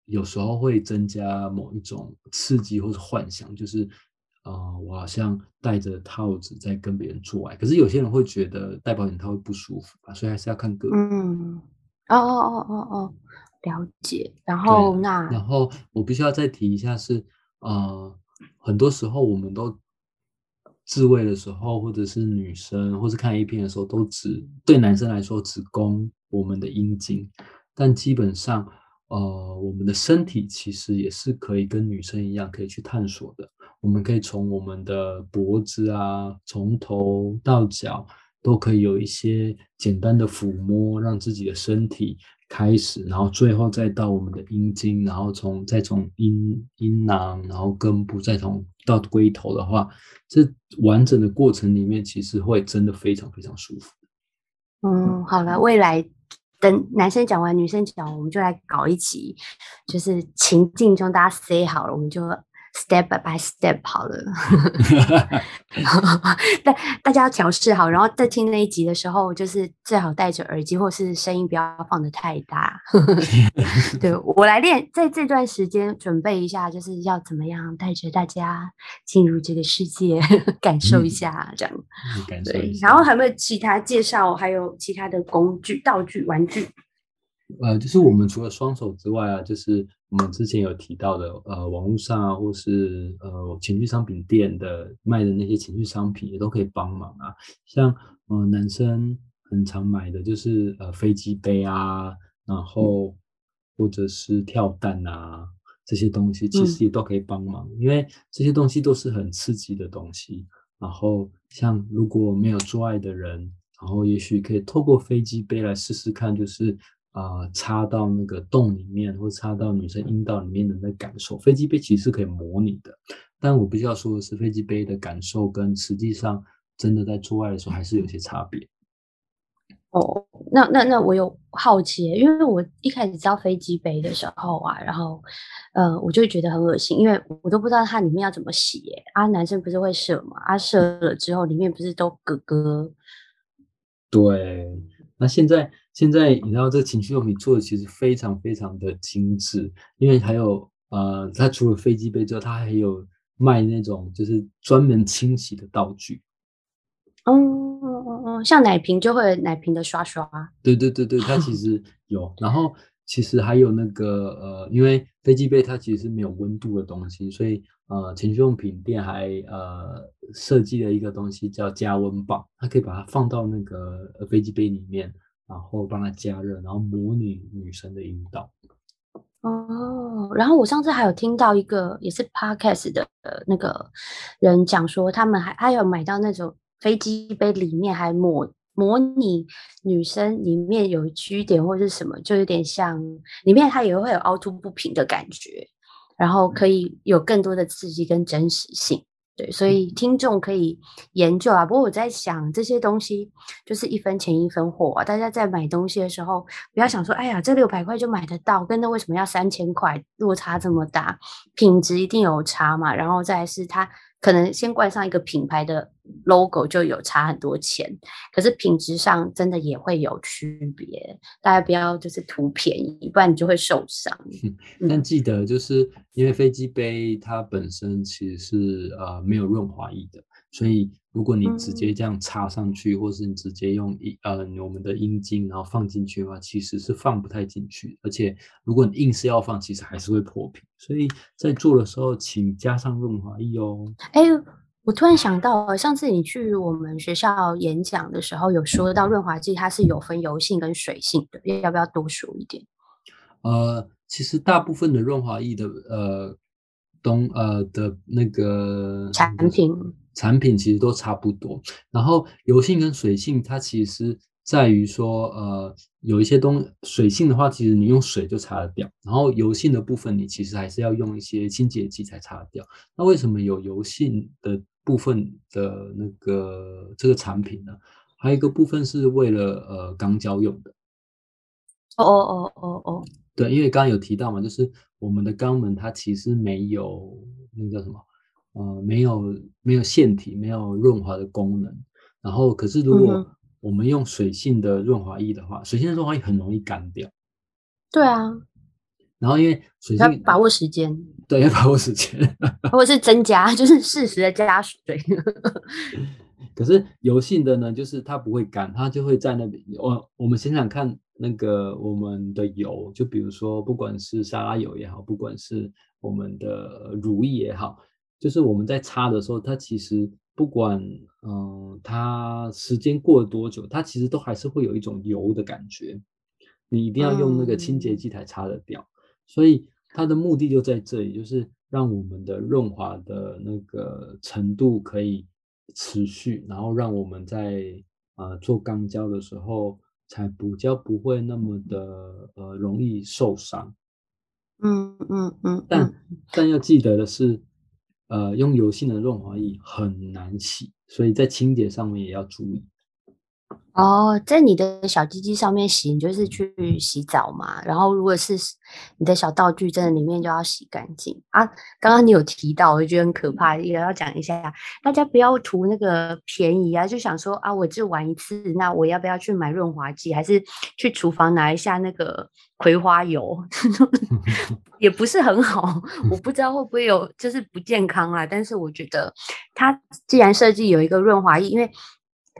有时候会增加某一种刺激或者幻想，就是呃我好像戴着套子在跟别人做爱。可是有些人会觉得戴保险套会不舒服啊，所以还是要看个人。嗯，哦哦哦哦哦。了解，然后那然后我必须要再提一下是，呃，很多时候我们都自慰的时候，或者是女生，或是看 A 片的时候，都只对男生来说只供我们的阴茎，但基本上，呃，我们的身体其实也是可以跟女生一样可以去探索的。我们可以从我们的脖子啊，从头到脚都可以有一些简单的抚摸，让自己的身体。开始，然后最后再到我们的阴茎，然后从再从阴阴囊，然后根部，再从到龟头的话，这完整的过程里面，其实会真的非常非常舒服。嗯，好了，未来等男生讲完，女生讲，我们就来搞一集，就是情境中大家 say 好了，我们就。Step by step 好了，大大家要调试好，然后在听那一集的时候，就是最好戴着耳机，或是声音不要放的太大。对我来练，在这段时间准备一下，就是要怎么样带着大家进入这个世界，感受一下这样。对，然后还有没有其他介绍？还有其他的工具、道具、玩具？呃，就是我们除了双手之外啊，就是我们之前有提到的，呃，网络上啊，或是呃情趣商品店的卖的那些情趣商品，也都可以帮忙啊。像呃男生很常买的就是呃飞机杯啊，然后或者是跳蛋啊这些东西，其实也都可以帮忙，因为这些东西都是很刺激的东西。然后像如果没有做爱的人，然后也许可以透过飞机杯来试试看，就是。啊，插到那个洞里面，或插到女生阴道里面的那感受，飞机杯其实是可以模拟的。但我必须要说的是，飞机杯的感受跟实际上真的在做爱的时候还是有些差别。哦，那那那我有好奇，因为我一开始知道飞机杯的时候啊，然后呃，我就会觉得很恶心，因为我都不知道它里面要怎么洗。啊，男生不是会射嘛？啊，射了之后里面不是都咯咯？对。那现在，现在你知道这个情趣用品做的其实非常非常的精致，因为还有呃，它除了飞机杯之外，它还有卖那种就是专门清洗的道具。哦哦哦，像奶瓶就会奶瓶的刷刷。对对对对，它其实 有。然后其实还有那个呃，因为飞机杯它其实是没有温度的东西，所以呃，情趣用品店还呃设计了一个东西叫加温棒，它可以把它放到那个飞机杯里面，然后帮它加热，然后模拟女生的阴道。哦，然后我上次还有听到一个也是 podcast 的那个人讲说，他们还还有买到那种飞机杯里面还模模拟女生里面有居点或是什么，就有点像里面它也会有凹凸不平的感觉，然后可以有更多的刺激跟真实性。对，所以听众可以研究啊。不过我在想，这些东西就是一分钱一分货啊。大家在买东西的时候，不要想说，哎呀，这六百块就买得到，跟那为什么要三千块，落差这么大？品质一定有差嘛。然后再是它。可能先冠上一个品牌的 logo 就有差很多钱，可是品质上真的也会有区别。大家不要就是图便宜，不然你就会受伤。但记得就是因为飞机杯它本身其实是呃没有润滑液的。所以，如果你直接这样插上去，或是你直接用一呃我们的阴茎，然后放进去的话，其实是放不太进去。而且，如果你硬是要放，其实还是会破皮。所以在做的时候，请加上润滑液哦。哎，我突然想到，上次你去我们学校演讲的时候，有说到润滑剂它是有分油性跟水性的，要不要多说一点？呃，其实大部分的润滑液的呃东呃的那个产品。产品其实都差不多，然后油性跟水性，它其实在于说，呃，有一些东水性的话，其实你用水就擦得掉，然后油性的部分，你其实还是要用一些清洁剂才擦得掉。那为什么有油性的部分的那个这个产品呢？还有一个部分是为了呃钢胶用的。哦哦哦哦哦，对，因为刚刚有提到嘛，就是我们的肛门它其实没有那个叫什么。呃，没有没有腺体，没有润滑的功能。然后，可是如果我们用水性的润滑液的话，水性的润滑液很容易干掉。对啊。然后，因为水性要把握时间，对，要把握时间，或者是增加，就是适时的加水。可是油性的呢，就是它不会干，它就会在那边。我我们想想看，那个我们的油，就比如说，不管是沙拉油也好，不管是我们的乳液也好。就是我们在擦的时候，它其实不管嗯，它时间过了多久，它其实都还是会有一种油的感觉。你一定要用那个清洁剂才擦得掉。所以它的目的就在这里，就是让我们的润滑的那个程度可以持续，然后让我们在呃做钢胶的时候，才比较不会那么的呃容易受伤。嗯嗯嗯。但但要记得的是。呃，用油性的润滑液很难洗，所以在清洁上面也要注意。哦，在你的小鸡鸡上面洗，你就是去洗澡嘛。然后，如果是你的小道具，真的里面就要洗干净啊。刚刚你有提到，我觉得很可怕，也要讲一下，大家不要图那个便宜啊，就想说啊，我就玩一次，那我要不要去买润滑剂，还是去厨房拿一下那个葵花油？也不是很好，我不知道会不会有就是不健康啊。但是我觉得，它既然设计有一个润滑液，因为。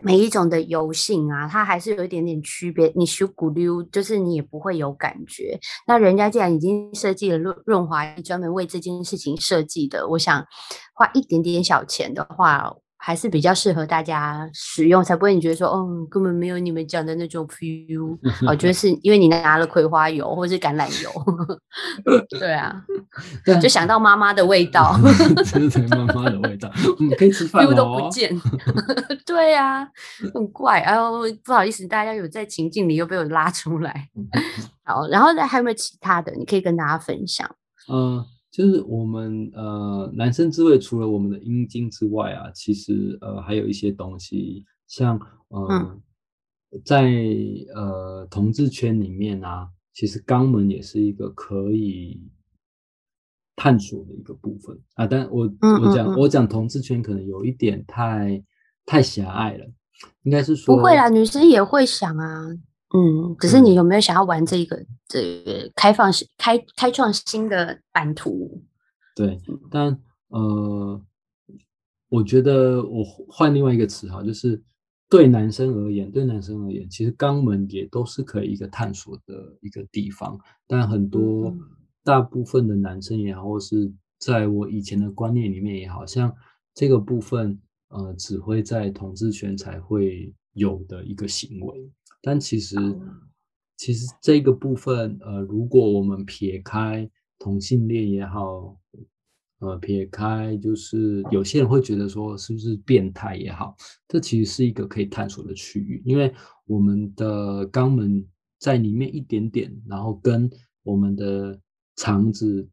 每一种的油性啊，它还是有一点点区别。你修骨溜，就是你也不会有感觉。那人家既然已经设计了润润滑，专门为这件事情设计的，我想花一点点小钱的话。还是比较适合大家使用，才不会你觉得说，哦，根本没有你们讲的那种 feel。我觉得是因为你拿了葵花油或者是橄榄油，对啊，就想到妈妈的味道，真的妈妈的味道，嗯，可以吃饭哦。都不见，对啊，很怪。哎呦，不好意思，大家有在情境里又被我拉出来。好，然后再还有没有其他的，你可以跟大家分享？嗯。就是我们呃男生之位，除了我们的阴茎之外啊，其实呃还有一些东西，像呃在呃同志圈里面啊，其实肛门也是一个可以探索的一个部分啊。但我我讲我讲同志圈可能有一点太太狭隘了，应该是说不会啦，女生也会想啊。嗯，只是你有没有想要玩这个这个开放式开开创新的版图？对，但呃，我觉得我换另外一个词哈，就是对男生而言，对男生而言，其实肛门也都是可以一个探索的一个地方。但很多大部分的男生也好，或是在我以前的观念里面也好像这个部分呃，只会在统治权才会有的一个行为。但其实其实这个部分，呃，如果我们撇开同性恋也好，呃，撇开就是有些人会觉得说是不是变态也好，这其实是一个可以探索的区域，因为我们的肛门在里面一点点，然后跟我们的肠子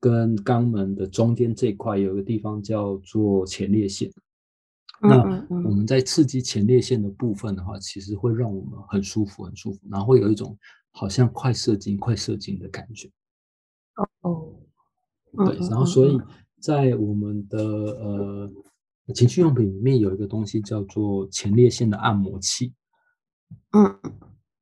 跟肛门的中间这块有一个地方叫做前列腺。那我们在刺激前列腺的部分的话，其实会让我们很舒服，很舒服，然后会有一种好像快射精、快射精的感觉。哦。对，然后所以在我们的呃情趣用品里面有一个东西叫做前列腺的按摩器。嗯，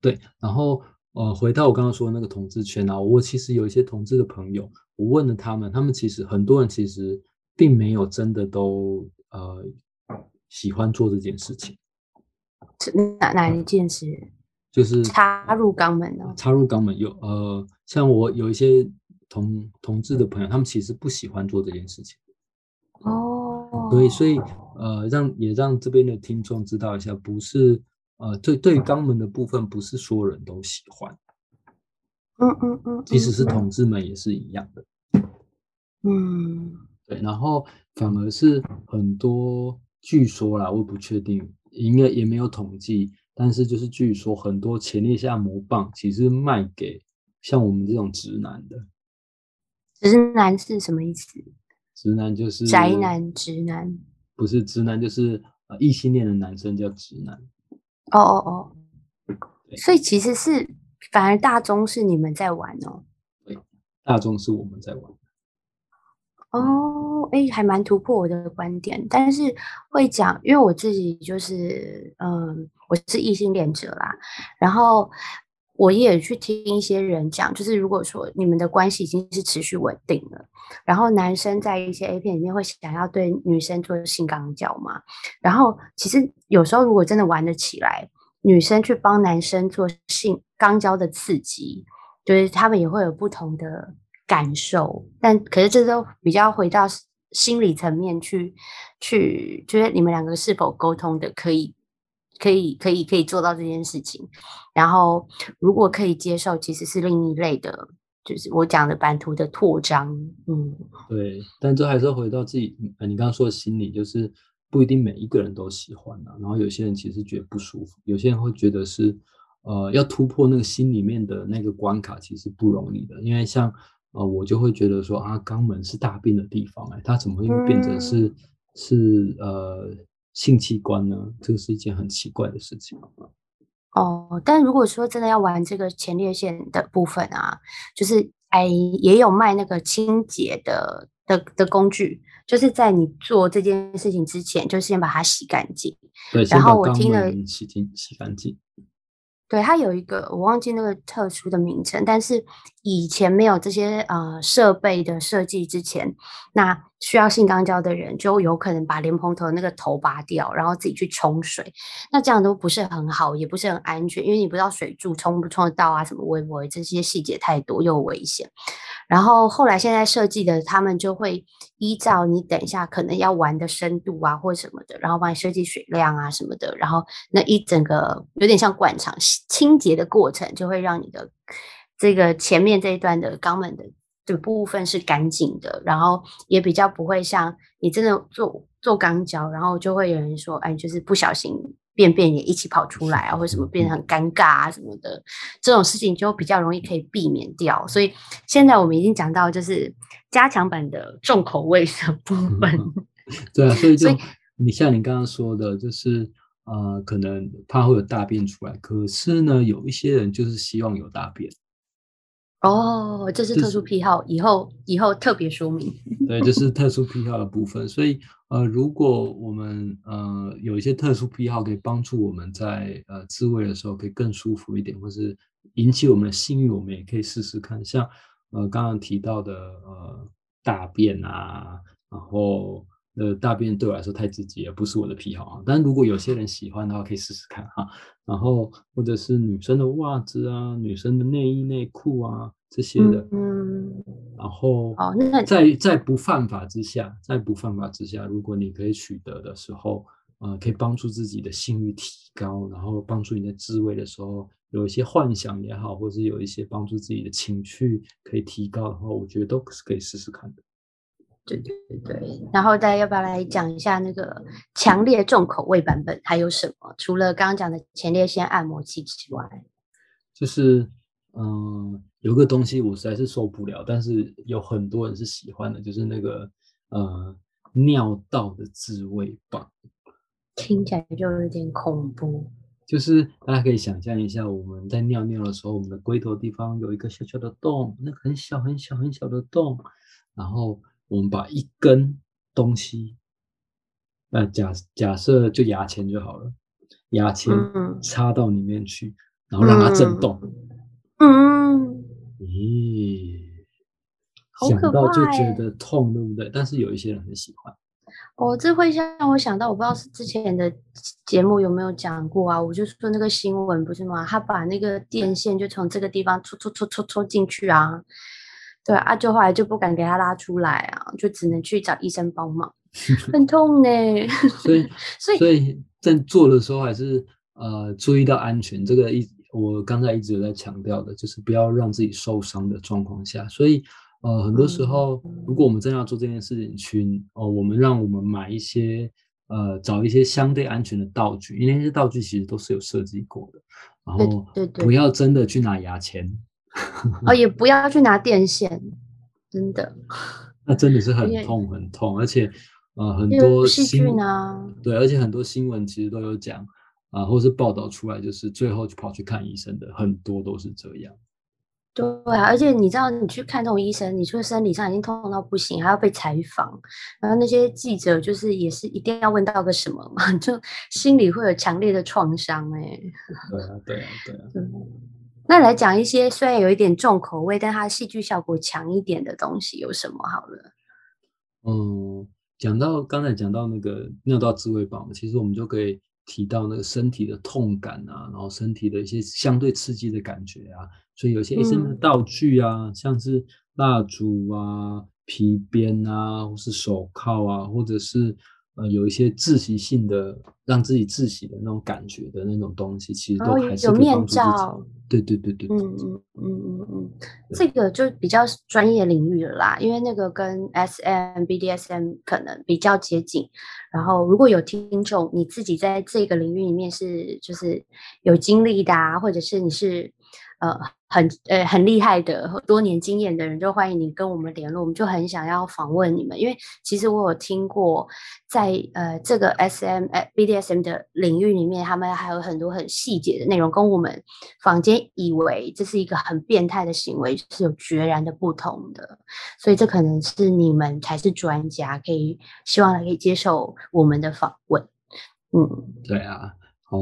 对，然后呃回到我刚刚说的那个同志圈啊，我其实有一些同志的朋友，我问了他们，他们其实很多人其实并没有真的都呃喜欢做这件事情。哪哪一件事？就是插入肛门呢？插入肛门有呃，像我有一些。同同志的朋友，他们其实不喜欢做这件事情。哦，对，所以呃，让也让这边的听众知道一下，不是呃，对对于肛门的部分，不是所有人都喜欢。嗯嗯嗯，即使是同志们也是一样的。嗯，对，然后反而是很多，据说啦，我不确定，应该也没有统计，但是就是据说很多前列腺膜棒其实卖给像我们这种直男的。直男是什么意思？直男就是宅男，直男不是直男，就是呃异性恋的男生叫直男。哦哦哦，所以其实是反而大宗是你们在玩哦。对，大众是我们在玩。哦，哎，还蛮突破我的观点，但是会讲，因为我自己就是嗯，我是异性恋者啦，然后。我也去听一些人讲，就是如果说你们的关系已经是持续稳定了，然后男生在一些 A 片里面会想要对女生做性肛交嘛，然后其实有时候如果真的玩得起来，女生去帮男生做性肛交的刺激，就是他们也会有不同的感受，但可是这都比较回到心理层面去去，觉得你们两个是否沟通的可以。可以，可以，可以做到这件事情。然后，如果可以接受，其实是另一类的，就是我讲的版图的扩张。嗯，对。但这还是回到自己，呃，你刚刚说的心理，就是不一定每一个人都喜欢啊。然后有些人其实觉得不舒服，有些人会觉得是，呃，要突破那个心里面的那个关卡，其实不容易的。因为像，呃，我就会觉得说啊，肛门是大便的地方，哎，它怎么会变成是是呃？性器官呢？这个是一件很奇怪的事情。哦，但如果说真的要玩这个前列腺的部分啊，就是哎，也有卖那个清洁的的的工具，就是在你做这件事情之前，就先把它洗干净。对，然后我听了洗净洗干净。对，它有一个我忘记那个特殊的名称，但是以前没有这些呃设备的设计之前，那。需要性肛交的人就有可能把莲蓬头那个头拔掉，然后自己去冲水，那这样都不是很好，也不是很安全，因为你不知道水柱冲不冲得到啊，什么微波这些细节太多又危险。然后后来现在设计的，他们就会依照你等一下可能要玩的深度啊或什么的，然后帮你设计水量啊什么的，然后那一整个有点像灌肠清洁的过程，就会让你的这个前面这一段的肛门的。的部分是干净的，然后也比较不会像你真的做做肛交，然后就会有人说，哎，就是不小心便便也一起跑出来啊，或什么变得很尴尬啊什么的，这种事情就比较容易可以避免掉。所以现在我们已经讲到就是加强版的重口味的部分。对啊，所以 就你像你刚刚说的，就是呃，可能怕会有大便出来，可是呢，有一些人就是希望有大便。哦，这是特殊癖好，以后以后特别说明。对，这是特殊癖好的部分。所以，呃，如果我们呃有一些特殊癖好，可以帮助我们在呃自慰的时候可以更舒服一点，或是引起我们的性欲，我们也可以试试看。像呃刚刚提到的呃大便啊，然后呃大便对我来说太直接，不是我的癖好啊。但如果有些人喜欢的话，可以试试看哈。然后或者是女生的袜子啊，女生的内衣内裤啊这些的，嗯，然后哦，那在在不犯法之下，在不犯法之下，如果你可以取得的时候，呃，可以帮助自己的性欲提高，然后帮助你的自慰的时候有一些幻想也好，或者是有一些帮助自己的情绪可以提高的话，我觉得都是可以试试看的。对对对，然后大家要不要来讲一下那个强烈重口味版本还有什么？除了刚刚讲的前列腺按摩器之外，就是嗯，有个东西我实在是受不了，但是有很多人是喜欢的，就是那个呃尿道的自慰棒，听起来就有点恐怖。就是大家可以想象一下，我们在尿尿的时候，我们的龟头地方有一个小小的洞，那个很小很小很小的洞，然后。我们把一根东西，那假假设就牙签就好了，牙签插到里面去，然后让它震动。嗯，咦，想到就觉得痛，对不对？但是有一些人很喜欢。哦，这会让我想到，我不知道是之前的节目有没有讲过啊？我就说那个新闻不是吗？他把那个电线就从这个地方戳戳戳戳戳进去啊。对啊，就后来就不敢给他拉出来啊，就只能去找医生帮忙，很痛呢。所以，所以，所以在做的时候还是呃注意到安全。这个一我刚才一直有在强调的，就是不要让自己受伤的状况下。所以呃很多时候，如果我们真要做这件事情，去哦，我们让我们买一些呃找一些相对安全的道具，因为那些道具其实都是有设计过的。然后，不要真的去拿牙签。哦，也不要去拿电线，真的。那真的是很痛很痛，而且呃很多细菌啊，对，而且很多新闻其实都有讲啊，或是报道出来，就是最后就跑去看医生的很多都是这样。对啊，而且你知道，你去看这种医生，你说生理上已经痛到不行，还要被采访，然后那些记者就是也是一定要问到个什么嘛，就心里会有强烈的创伤哎。对啊，对啊，对啊。那来讲一些虽然有一点重口味，但它戏剧效果强一点的东西有什么？好了，嗯，讲到刚才讲到那个尿道自慰棒，其实我们就可以提到那个身体的痛感啊，然后身体的一些相对刺激的感觉啊，所以有些 SM 的道具啊，像是蜡烛啊、皮鞭啊，或是手铐啊，或者是。呃，有一些窒息性的，让自己窒息的那种感觉的那种东西，其实都还是有面罩。对对对对，嗯嗯嗯嗯嗯，这个就比较专业领域了啦，因为那个跟 S M B D S M 可能比较接近。然后如果有听众你自己在这个领域里面是就是有经历的，啊，或者是你是。呃，很呃很厉害的多年经验的人，就欢迎你跟我们联络，我们就很想要访问你们，因为其实我有听过，在呃这个 S M B D S M 的领域里面，他们还有很多很细节的内容，跟我们坊间以为这是一个很变态的行为是有决然的不同的，所以这可能是你们才是专家，可以希望可以接受我们的访问。嗯，对啊。好，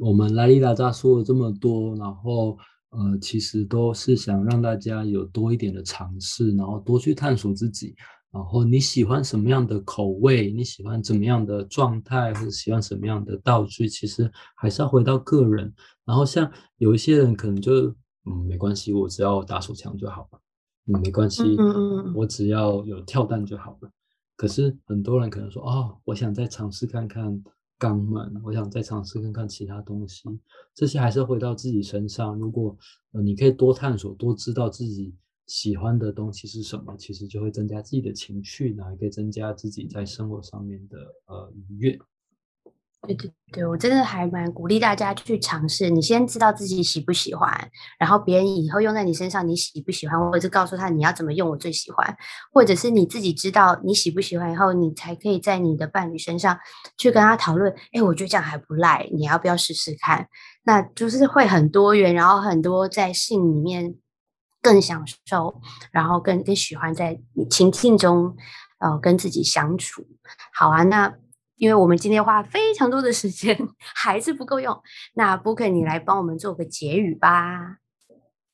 我们拉里拉扎说了这么多，然后呃，其实都是想让大家有多一点的尝试，然后多去探索自己。然后你喜欢什么样的口味？你喜欢怎么样的状态，或者喜欢什么样的道具？其实还是要回到个人。然后像有一些人可能就嗯没关系，我只要打手枪就好了。嗯，没关系，我只要有跳弹就好了。可是很多人可能说哦，我想再尝试看看。肛门，我想再尝试看看其他东西。这些还是回到自己身上。如果呃，你可以多探索，多知道自己喜欢的东西是什么，其实就会增加自己的情趣，然后可以增加自己在生活上面的呃愉悦。对对对，我真的还蛮鼓励大家去尝试。你先知道自己喜不喜欢，然后别人以后用在你身上，你喜不喜欢，或者是告诉他你要怎么用，我最喜欢，或者是你自己知道你喜不喜欢以后，你才可以在你的伴侣身上去跟他讨论。哎，我觉得这样还不赖，你要不要试试看？那就是会很多元，然后很多在性里面更享受，然后更更喜欢在情境中，呃，跟自己相处。好啊，那。因为我们今天花非常多的时间，还是不够用。那 Book，你来帮我们做个结语吧。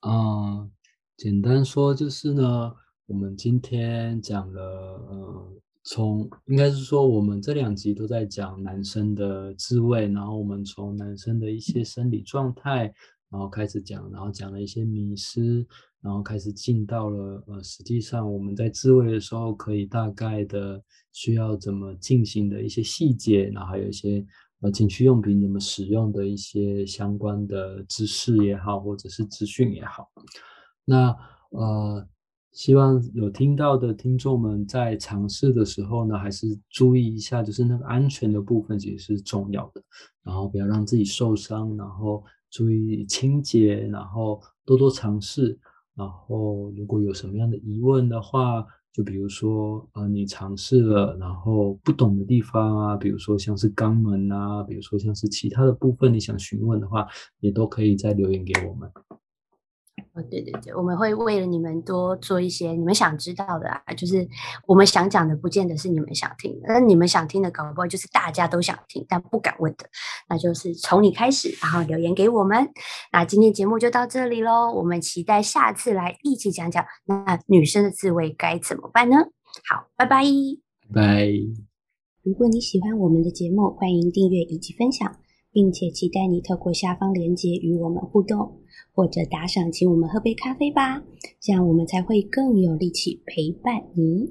嗯，简单说就是呢，我们今天讲了，呃，从应该是说我们这两集都在讲男生的滋味，然后我们从男生的一些生理状态，然后开始讲，然后讲了一些迷失，然后开始进到了呃，实际上我们在自慰的时候，可以大概的需要怎么进行的一些细节，然后还有一些呃情趣用品怎么使用的一些相关的知识也好，或者是资讯也好。那呃，希望有听到的听众们在尝试的时候呢，还是注意一下，就是那个安全的部分其实是重要的，然后不要让自己受伤，然后注意清洁，然后多多尝试，然后如果有什么样的疑问的话，就比如说呃你尝试了，然后不懂的地方啊，比如说像是肛门啊，比如说像是其他的部分你想询问的话，也都可以再留言给我们。哦，对对对，我们会为了你们多做一些你们想知道的啊，就是我们想讲的，不见得是你们想听的，那你们想听的，搞不好就是大家都想听但不敢问的，那就是从你开始，然后留言给我们。那今天节目就到这里喽，我们期待下次来一起讲讲那女生的自慰该怎么办呢？好，拜拜，拜。如果你喜欢我们的节目，欢迎订阅以及分享。并且期待你透过下方链接与我们互动，或者打赏请我们喝杯咖啡吧，这样我们才会更有力气陪伴你。